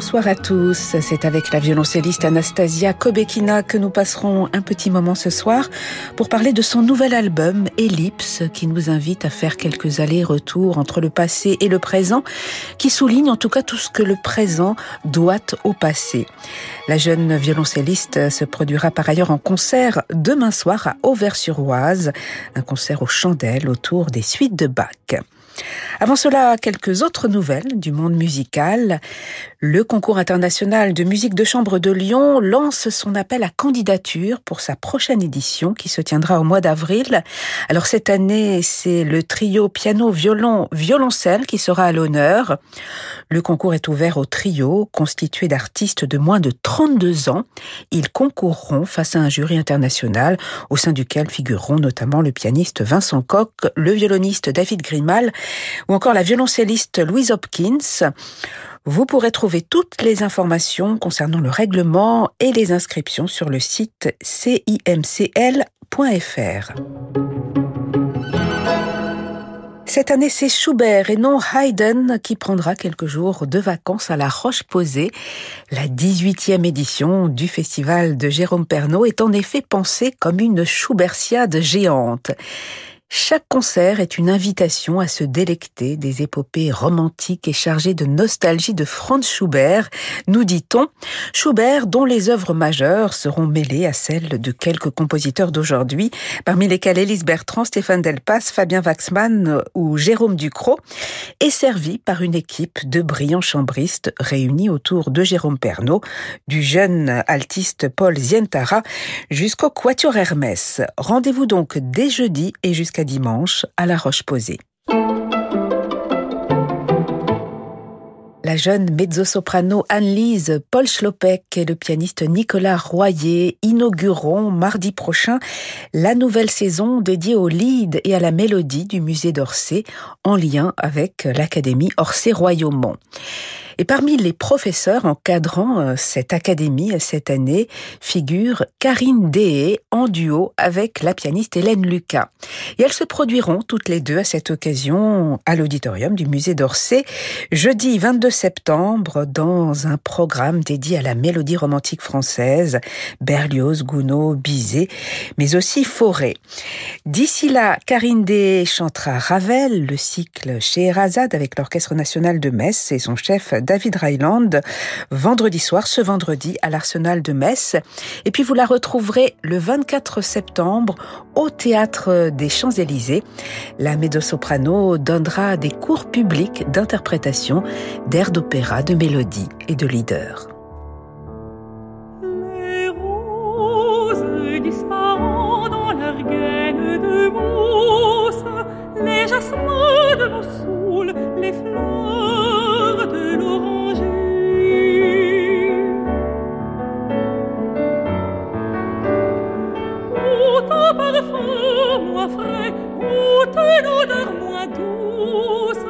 Bonsoir à tous, c'est avec la violoncelliste Anastasia Kobekina que nous passerons un petit moment ce soir pour parler de son nouvel album Ellipse qui nous invite à faire quelques allers-retours entre le passé et le présent, qui souligne en tout cas tout ce que le présent doit au passé. La jeune violoncelliste se produira par ailleurs en concert demain soir à Auvers-sur-Oise, un concert aux chandelles autour des suites de Bach. Avant cela, quelques autres nouvelles du monde musical. Le concours international de musique de chambre de Lyon lance son appel à candidature pour sa prochaine édition qui se tiendra au mois d'avril. Alors cette année, c'est le trio piano, violon, violoncelle qui sera à l'honneur. Le concours est ouvert au trio constitué d'artistes de moins de 32 ans. Ils concourront face à un jury international au sein duquel figureront notamment le pianiste Vincent Koch, le violoniste David Grimal ou encore la violoncelliste Louise Hopkins. Vous pourrez trouver toutes les informations concernant le règlement et les inscriptions sur le site cimcl.fr. Cette année, c'est Schubert et non Haydn qui prendra quelques jours de vacances à la Roche-Posay. La 18e édition du festival de Jérôme Pernaud est en effet pensée comme une Schubertiade géante. Chaque concert est une invitation à se délecter des épopées romantiques et chargées de nostalgie de Franz Schubert, nous dit-on. Schubert dont les œuvres majeures seront mêlées à celles de quelques compositeurs d'aujourd'hui, parmi lesquels Élise Bertrand, Stéphane Delpas, Fabien Waxman ou Jérôme Ducrot, est servi par une équipe de brillants chambristes réunis autour de Jérôme Pernaud, du jeune altiste Paul Zientara jusqu'au Quatuor Hermès. Rendez-vous donc dès jeudi et jusqu'à dimanche à La Roche-Posay. La jeune mezzo-soprano Anne-Lise Paul Schlopek et le pianiste Nicolas Royer inaugureront mardi prochain la nouvelle saison dédiée au lead et à la mélodie du musée d'Orsay en lien avec l'Académie Orsay-Royaumont. Et parmi les professeurs encadrant euh, cette académie cette année figure Karine Dehé en duo avec la pianiste Hélène Lucas. Et elles se produiront toutes les deux à cette occasion à l'auditorium du musée d'Orsay jeudi 22 septembre dans un programme dédié à la mélodie romantique française, Berlioz, Gounod, Bizet, mais aussi Fauré. D'ici là, Karine Dehé chantera Ravel, le cycle chez Erazade avec l'Orchestre national de Metz et son chef David Ryland vendredi soir, ce vendredi à l'Arsenal de Metz. Et puis vous la retrouverez le 24 septembre au Théâtre des Champs-Élysées. La mezzo-soprano donnera des cours publics d'interprétation d'airs d'opéra, de mélodie et de leader. Parfum moins frais, où ton odeur moins douce,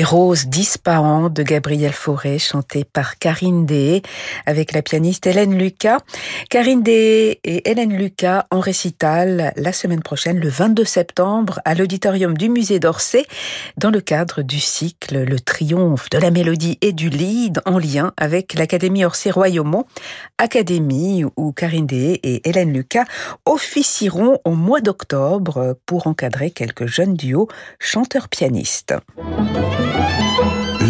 Les roses disparantes de Gabriel Fauré, chantées par Karine Dehé avec la pianiste Hélène Lucas. Karine Dehé et Hélène Lucas en récital la semaine prochaine, le 22 septembre, à l'auditorium du musée d'Orsay, dans le cadre du cycle Le triomphe de la mélodie et du lead en lien avec l'Académie Orsay-Royaumont, académie où Karine Dehé et Hélène Lucas officieront au mois d'octobre pour encadrer quelques jeunes duos chanteurs-pianistes.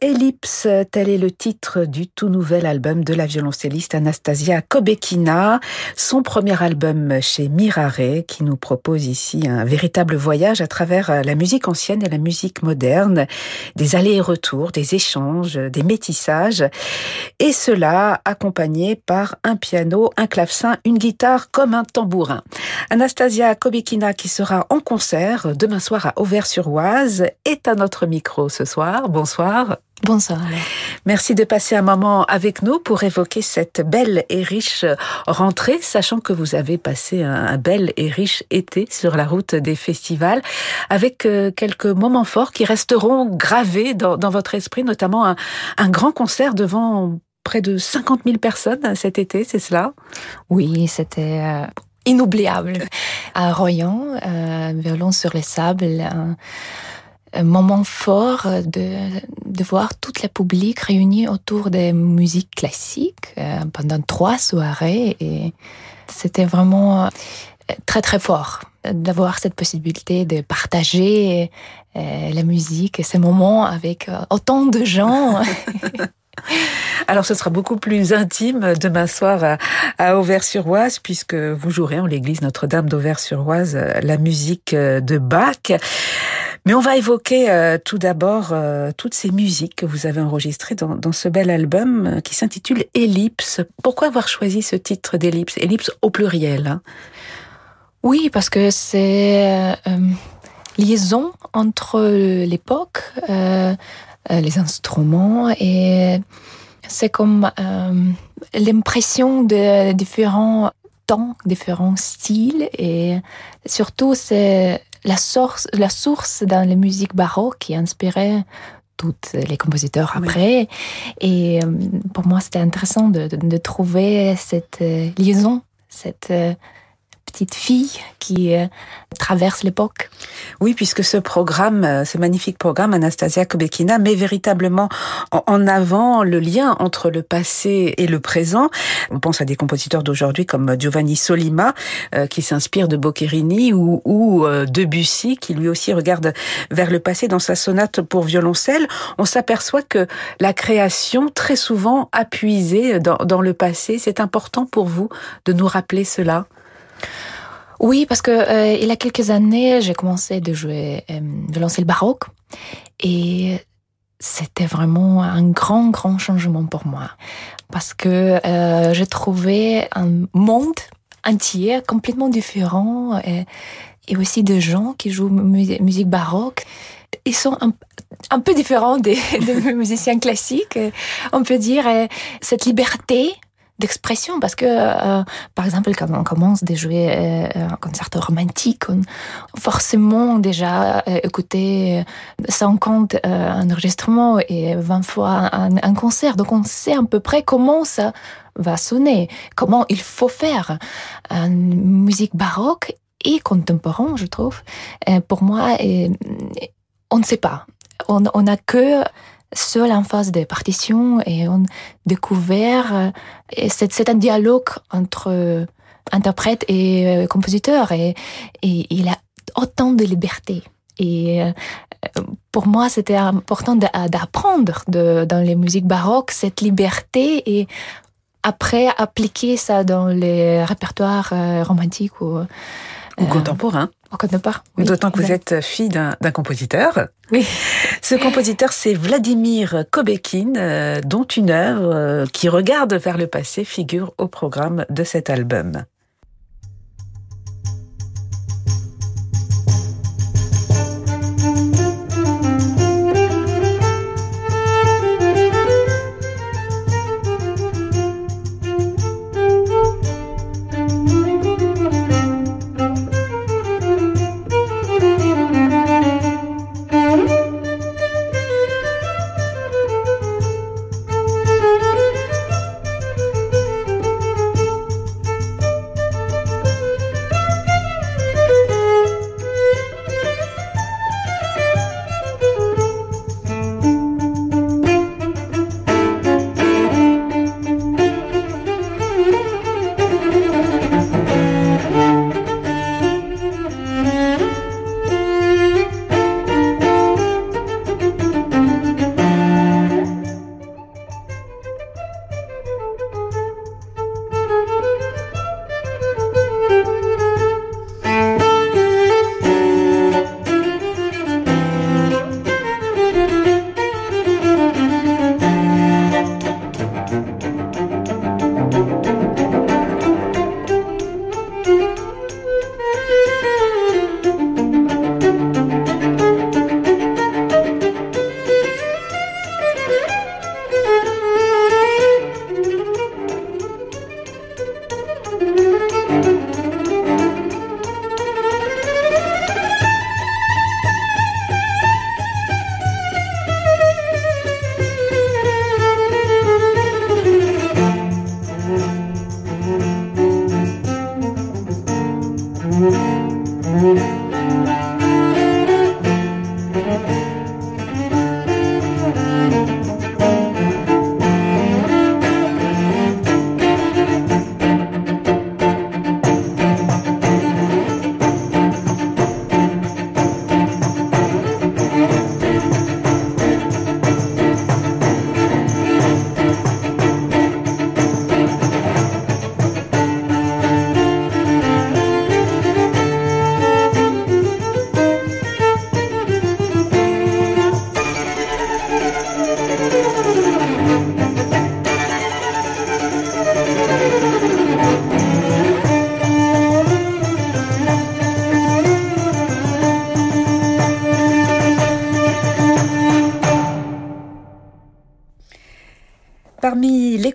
Ellipse, tel est le titre du tout nouvel album de la violoncelliste Anastasia Kobekina, son premier album chez Mirare, qui nous propose ici un véritable voyage à travers la musique ancienne et la musique moderne, des allers et retours, des échanges, des métissages, et cela accompagné par un piano, un clavecin, une guitare comme un tambourin. Anastasia Kobekina, qui sera en concert demain soir à Auvers-sur-Oise, est à notre micro ce soir. Bonsoir. Bonsoir. Merci de passer un moment avec nous pour évoquer cette belle et riche rentrée, sachant que vous avez passé un bel et riche été sur la route des festivals, avec euh, quelques moments forts qui resteront gravés dans, votre esprit, notamment un, un grand concert devant près de 50 000 personnes cet été, c'est cela? Oui, c'était euh, inoubliable. À Royan, euh, violon sur les sables, moment fort de, voir toute la public réunie autour des musiques classiques euh, pendant trois soirées et c'était vraiment euh, très très fort d'avoir cette possibilité de partager euh, la musique et ces moments avec autant de gens. Alors ce sera beaucoup plus intime demain soir à, Auvers-sur-Oise puisque vous jouerez en l'église Notre-Dame d'Auvers-sur-Oise la musique de Bach. Mais on va évoquer euh, tout d'abord euh, toutes ces musiques que vous avez enregistrées dans, ce bel album euh, qui s'intitule Ellipse. Pourquoi avoir choisi ce titre d'Ellipse? Ellipse au pluriel hein Oui, parce que c'est liaison entre l'époque, les instruments et c'est comme l'impression de différents temps, différents styles et surtout c'est la source, la source dans les musiques baroques qui inspirait tous les compositeurs après. Et euh, pour moi, c'était intéressant de, de, trouver cette euh, liaison, cette euh, petite fille qui euh, traverse l'époque. Oui, puisque ce programme, euh, ce magnifique programme Anastasia Kobekina met véritablement en avant le lien entre le passé et le présent. On pense à des compositeurs d'aujourd'hui comme Giovanni Solima, euh, qui s'inspire de Boccherini, ou, Debussy, qui lui aussi regarde vers le passé dans sa sonate pour violoncelle. On s'aperçoit que la création, très souvent, a puisé dans le passé. C'est important pour vous de nous rappeler cela? Oui, parce que euh, il y a quelques années, j'ai commencé de jouer, euh, de lancer le baroque, et c'était vraiment un grand, grand changement pour moi, parce que euh, j'ai trouvé un monde entier complètement différent, et, aussi de gens qui jouent musique baroque. Ils sont un, peu différents des, des musiciens classiques, on peut dire. Cette liberté d'expression parce que euh, par exemple quand on commence à jouer euh, un concert romantique on forcément déjà euh, écouter 50 euh, enregistrements et 20 fois un, un, concert. Donc on sait à peu près comment ça va sonner comment il faut faire. Une musique baroque et contemporain je trouve pour moi on ne sait pas. On, on a que seul en face des partitions et on découvert euh, c'est un dialogue entre interprète et euh, compositeur et, et il a autant de liberté. Et euh, pour moi, c'était important d'apprendre dans les musiques baroques cette liberté et après appliquer ça dans les répertoires euh, romantiques ou contemporains. Oui, D'autant que vous êtes fille d'un compositeur. Oui. Ce compositeur, c'est Vladimir Kobekin, dont une œuvre qui regarde vers le passé figure au programme de cet album.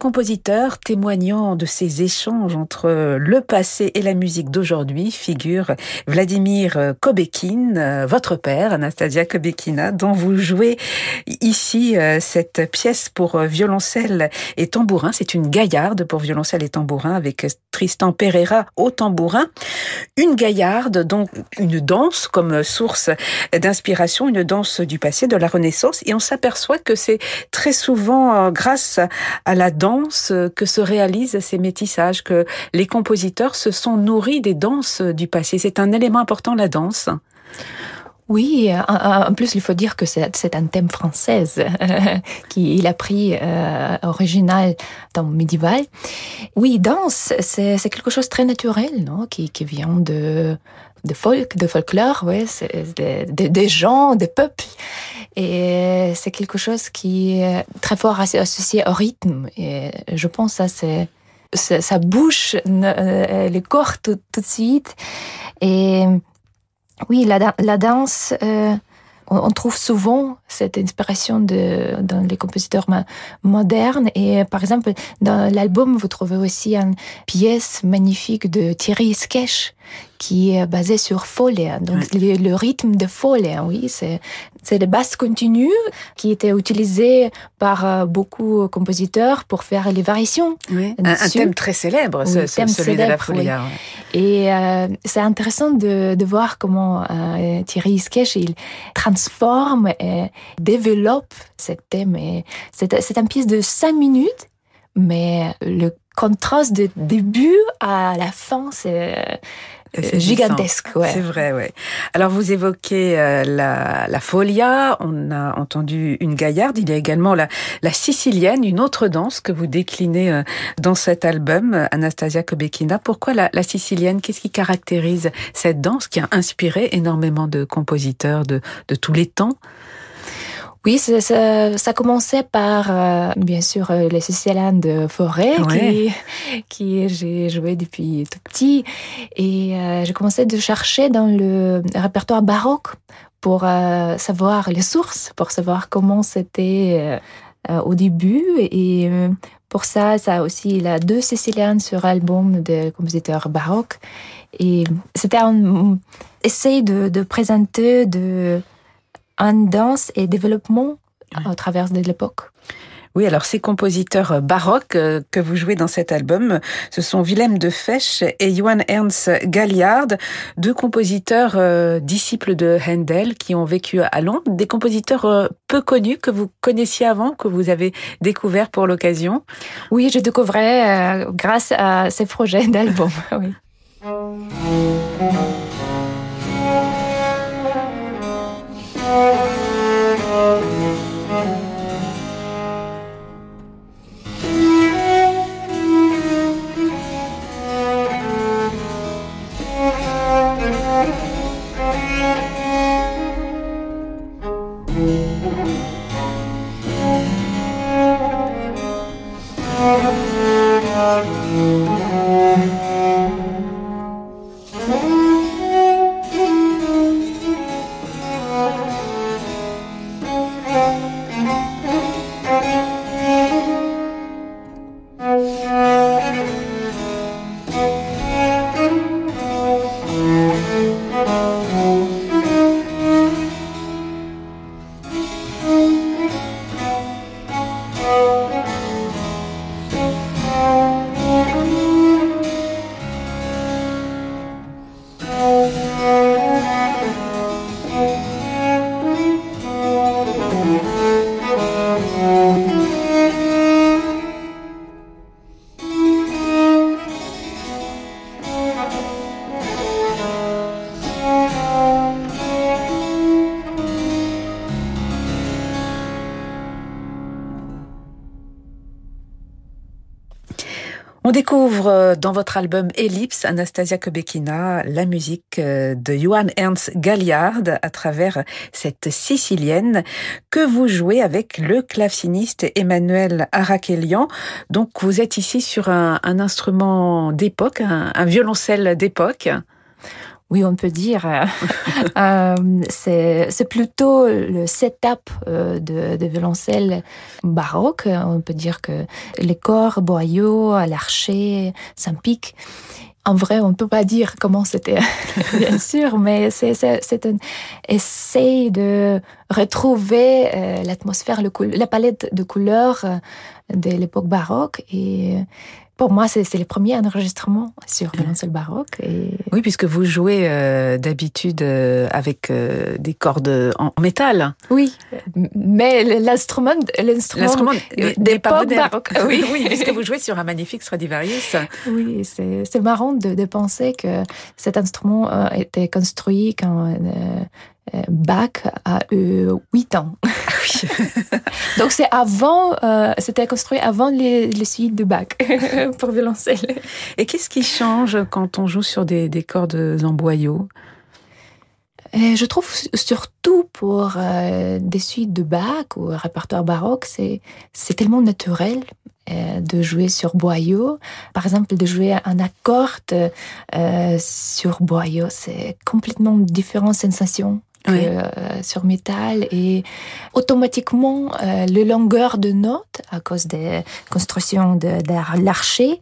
Compositeur témoignant de ces échanges entre le passé et la musique d'aujourd'hui figure Vladimir Kobekin, votre père, Anastasia Kobekina, dont vous jouez ici euh, cette pièce pour violoncelle et tambourin. C'est une gaillarde pour violoncelle et tambourin avec Tristan Pereira au tambourin. Une gaillarde, donc une danse comme source d'inspiration, une danse du passé, de la Renaissance. Et on s'aperçoit que c'est très souvent euh, grâce à la danse que se réalisent ces métissages, que les compositeurs se sont nourris des danses du passé. C'est un élément important, la danse. Oui, en plus il faut dire que c'est un thème français qu'il a pris euh, original dans médiéval. Oui, danse, c'est quelque chose de très naturel, non, qui, qui vient de de folk, de folklore, ouais, des gens, des peuples. Et c'est quelque chose qui est très fort associé au rythme. Et je pense que ça, c'est ça bouge euh, le corps tout, tout, de suite. Et oui, la, la danse, euh, on trouve souvent cette inspiration de, dans les compositeurs modernes. Et par exemple, dans l'album, vous trouvez aussi une pièce magnifique de Thierry Sketch qui est basée sur Folie. Donc le, rythme de Folie, oui, c'est c'est les basses continues qui étaient utilisées par euh, beaucoup de compositeurs pour faire les variations. Oui. Un, thème très célèbre, ce, celui de la folie. Et euh, c'est intéressant de, de, voir comment euh, Thierry Sketch il transforme et développe ce thème. C'est une pièce de cinq minutes, mais le contraste de début à la fin, c'est gigantesque. Ouais. C'est vrai, ouais. Alors vous évoquez la, la folia, on a entendu une gaillarde, il y a également la, la sicilienne, une autre danse que vous déclinez dans cet album, Anastasia Kobekina. Pourquoi la, la sicilienne? Qu'est-ce qui caractérise cette danse qui a inspiré énormément de compositeurs de, de tous les temps? Oui, ça, ça, ça commençait par, euh, bien sûr, euh, les Siciliens de Forêt, Ouais. qui, qui j'ai joué depuis tout petit. Et euh, j'ai commencé de chercher dans le répertoire baroque pour euh, savoir les sources, pour savoir comment c'était euh, au début. Et euh, pour ça, ça aussi, il a deux Siciliennes sur album de compositeurs baroques. Et c'était un essai de, de présenter de en danse et développement à travers de l'époque. Oui, alors ces compositeurs baroques euh, que vous jouez dans cet album, ce sont Willem de Fesch et Johann Ernst Galliard, deux compositeurs euh, disciples de Handel qui ont vécu à Londres, des compositeurs euh, peu connus que vous connaissiez avant, que vous avez découverts pour l'occasion. Oui, je découvrais euh, grâce à ces projets d'album. oui. On découvre euh, dans votre album Ellipse, Anastasia Kobekina, la musique euh, de Johann Ernst Galliard à travers cette sicilienne que vous jouez avec le claveciniste Emmanuel Arakelian. Donc vous êtes ici sur un, instrument d'époque, un violoncelle d'époque. Oui, on peut dire. euh, euh, c'est c'est plutôt le setup euh, de, de violoncelle baroque. On peut dire que les corps, boyaux, l'archer, Saint-Pic. En vrai, on ne peut pas dire comment c'était, bien sûr, mais c'est c'est- c'est un essai de retrouver euh, l'atmosphère, la palette de couleurs euh, de l'époque baroque. Et pour moi, c'est c'est le premier enregistrement sur violoncelle baroque. Et Oui, puisque vous jouez euh, d'habitude euh, avec euh, des cordes en métal. Oui, mais l'instrument, l'instrument d'époque baroque. Oui, oui, puisque vous jouez sur un magnifique Stradivarius. Oui, c'est c'est marrant de, de penser que cet instrument a été construit quand euh, euh, Bach a eu 8 ans. Donc c'est avant, euh, c'était construit avant les, les suites de Bach pour violoncelle. Et qu'est-ce qui change quand on joue sur des, des cordes en boyau? Et je trouve surtout pour euh, des suites de Bach ou répertoire baroque, c'est c'est tellement naturel euh, de jouer sur boyau. Par exemple, de jouer un accord euh, sur boyau, c'est complètement différente sensation que euh, sur métal et automatiquement euh, le longueur de notes à cause des constructions de, de l'archer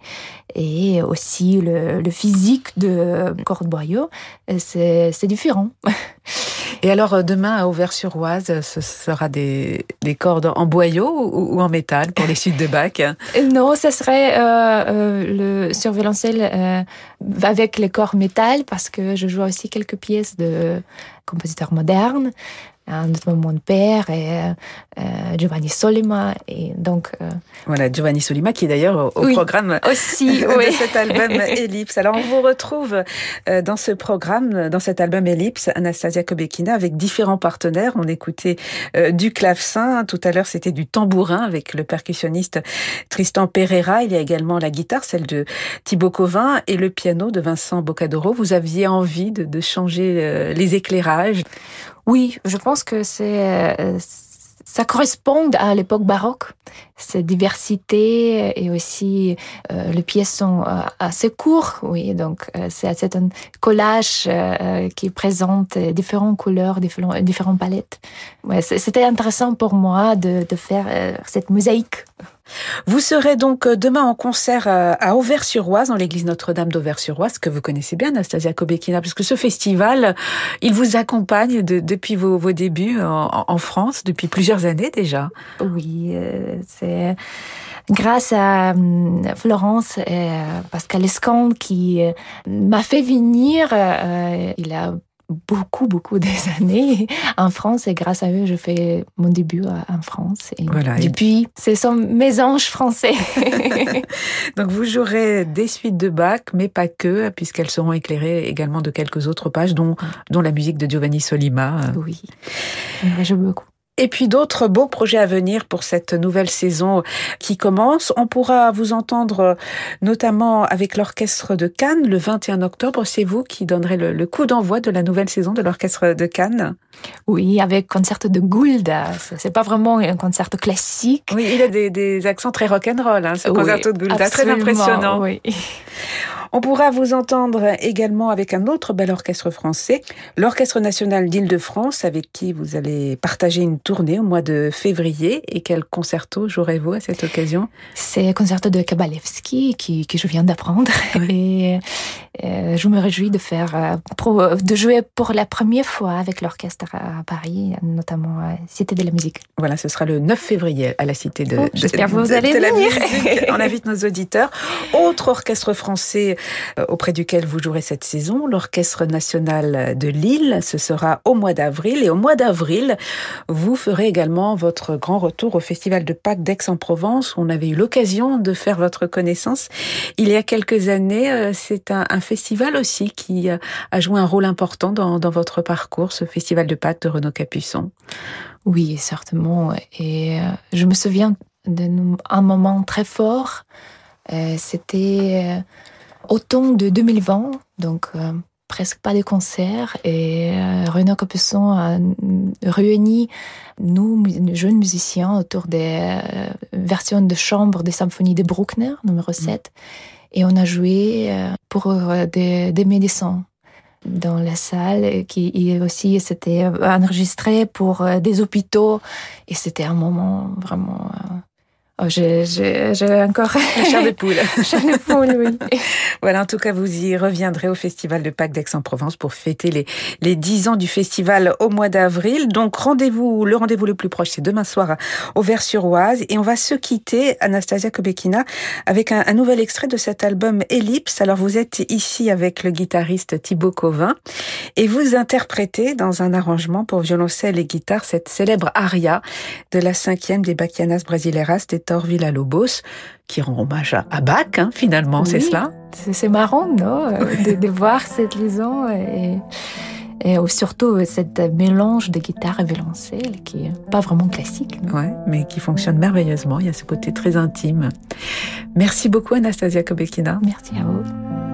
et aussi le, le physique de corde boyau, c'est c'est différent. Et alors, euh, demain, à Auvers-sur-Oise, ce sera des, des cordes en boyau ou, en métal pour les suites de Bach Non, ça serait euh, euh, le sur violoncelle euh, avec les corps métal parce que je joue aussi quelques pièces de compositeurs modernes. Notamment mon père et Giovanni Solima. Et donc, voilà, Giovanni Solima qui est d'ailleurs au, programme aussi, de oui. cet album Ellipse. Alors, on vous retrouve dans ce programme, dans cet album Ellipse, Anastasia Kobekina, avec différents partenaires. On écoutait du clavecin, tout à l'heure c'était du tambourin avec le percussionniste Tristan Pereira. Il y a également la guitare, celle de Thibaut Covin, et le piano de Vincent Boccadoro. Vous aviez envie de, de changer les éclairages? Oui, je pense que c'est ça correspond à l'époque baroque, cette diversité et aussi euh, les pièces sont euh, assez courtes, oui, donc euh, c'est un collage euh, qui présente différentes couleurs, différentes, différentes palettes. Ouais, C'était intéressant pour moi de, de faire euh, cette mosaïque. Vous serez donc demain en concert à Auvers-sur-Oise, dans l'église Notre-Dame d'Auvers-sur-Oise, que vous connaissez bien, Anastasia Kobekina, puisque ce festival, il vous accompagne de, depuis vos, débuts en, France, depuis plusieurs années déjà. Oui, euh, c'est grâce à Florence et Pascal Escande qui m'a fait venir. Euh, il a beaucoup, beaucoup des années en France et grâce à eux, je fais mon début en France. Et voilà, depuis, et... ce sont mes anges français. Donc vous jouerez des suites de Bach, mais pas que, puisqu'elles seront éclairées également de quelques autres pages, dont, dont la musique de Giovanni Solima. Oui, je beaucoup. Et puis d'autres beaux projets à venir pour cette nouvelle saison qui commence. On pourra vous entendre notamment avec l'Orchestre de Cannes le 21 octobre. C'est vous qui donnerez le, le coup d'envoi de la nouvelle saison de l'Orchestre de Cannes Oui, avec concert de Gould. C'est pas vraiment un concert classique. Oui, il a des, des accents très rock'n'roll, hein, ce oui, concerto de Gould. Très impressionnant. Oui. On pourra vous entendre également avec un autre bel orchestre français, l'Orchestre national d'Île-de-France, avec qui vous allez partager une tournée au mois de février. Et quel concerto jouerez-vous à cette occasion? C'est le concerto de Kabalevski qui, que je viens d'apprendre. Oui. Et euh, je me réjouis de faire, euh, de jouer pour la première fois avec l'orchestre à Paris, notamment à Cité de la musique. Voilà, ce sera le 9 février à la Cité de, oh, J'espère de, vous allez de venir. la musique. On invite nos auditeurs. Autre orchestre français auprès duquel vous jouerez cette saison, l'Orchestre national de Lille. Ce sera au mois d'avril. Et au mois d'avril, vous ferez également votre grand retour au Festival de Pâques d'Aix-en-Provence. On avait eu l'occasion de faire votre connaissance il y a quelques années. C'est un, un, festival aussi qui a joué un rôle important dans, dans votre parcours, ce Festival de Pâques de Renaud Capuçon? Oui, certainement. Et je me souviens d'un moment très fort. C'était automne de 2020, donc euh, presque pas de concerts. Et euh, Renaud Capuçon a réuni nous, jeunes musiciens, autour des euh, versions de chambre des symphonies de Bruckner, numéro 7. Mmh. Et on a joué pour des, des médecins dans la salle qui aussi c'était enregistré pour des hôpitaux. Et c'était un moment vraiment Oh, j'ai encore chair de poule. chair de poule, oui. voilà, en tout cas, vous y reviendrez au Festival de Pâques d'Aix-en-Provence pour fêter les, les 10 ans du festival au mois d'avril. Donc, rendez-vous, le rendez-vous le plus proche, c'est demain soir à Auvers-sur-Oise. Et on va se quitter, Anastasia Kobekina, avec un, un, nouvel extrait de cet album Ellipse. Alors, vous êtes ici avec le guitariste Thibaut Covin et vous interprétez dans un arrangement pour violoncelle et guitare cette célèbre aria de la cinquième des Bachianas Brasileiras des Villa Lobos, qui rend hommage à Bach, hein, finalement, oui, c'est cela? C'est marrant, non de, de, voir cette liaison et, et surtout cette mélange de guitare et violoncelle qui est pas vraiment classique. Ouais, mais qui fonctionne merveilleusement. Il y a ce côté très intime. Merci beaucoup, Anastasia Kobekina. Merci à vous.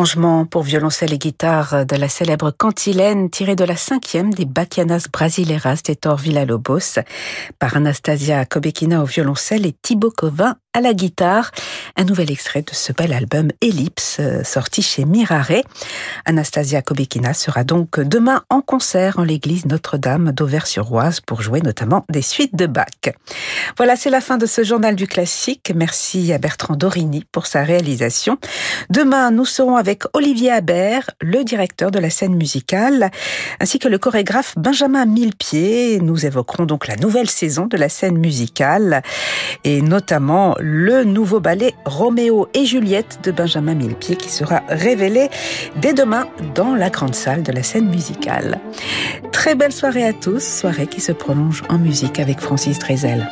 Arrangement pour violoncelle et guitare de la célèbre cantilène tirée de la cinquième des Bachianas Brasileiras d'Hector Villa-Lobos par Anastasia Kobekina au violoncelle et Thibaut Covin à la guitare. Un nouvel extrait de ce bel album Ellipse, sorti chez Mirare. Anastasia Kobekina sera donc demain en concert en l'église Notre-Dame d'Auvers-sur-Oise pour jouer notamment des suites de Bach. Voilà, c'est la fin de ce journal du classique. Merci à Bertrand Dorini pour sa réalisation. Demain, nous serons avec Olivier Habert, le directeur de la scène musicale, ainsi que le chorégraphe Benjamin Millepied. Nous évoquerons donc la nouvelle saison de la scène musicale et notamment le nouveau ballet Roméo et Juliette de Benjamin Millepied qui sera révélé dès demain dans la grande salle de la scène musicale. Très belle soirée à tous, soirée qui se prolonge en musique avec Francis Drezel.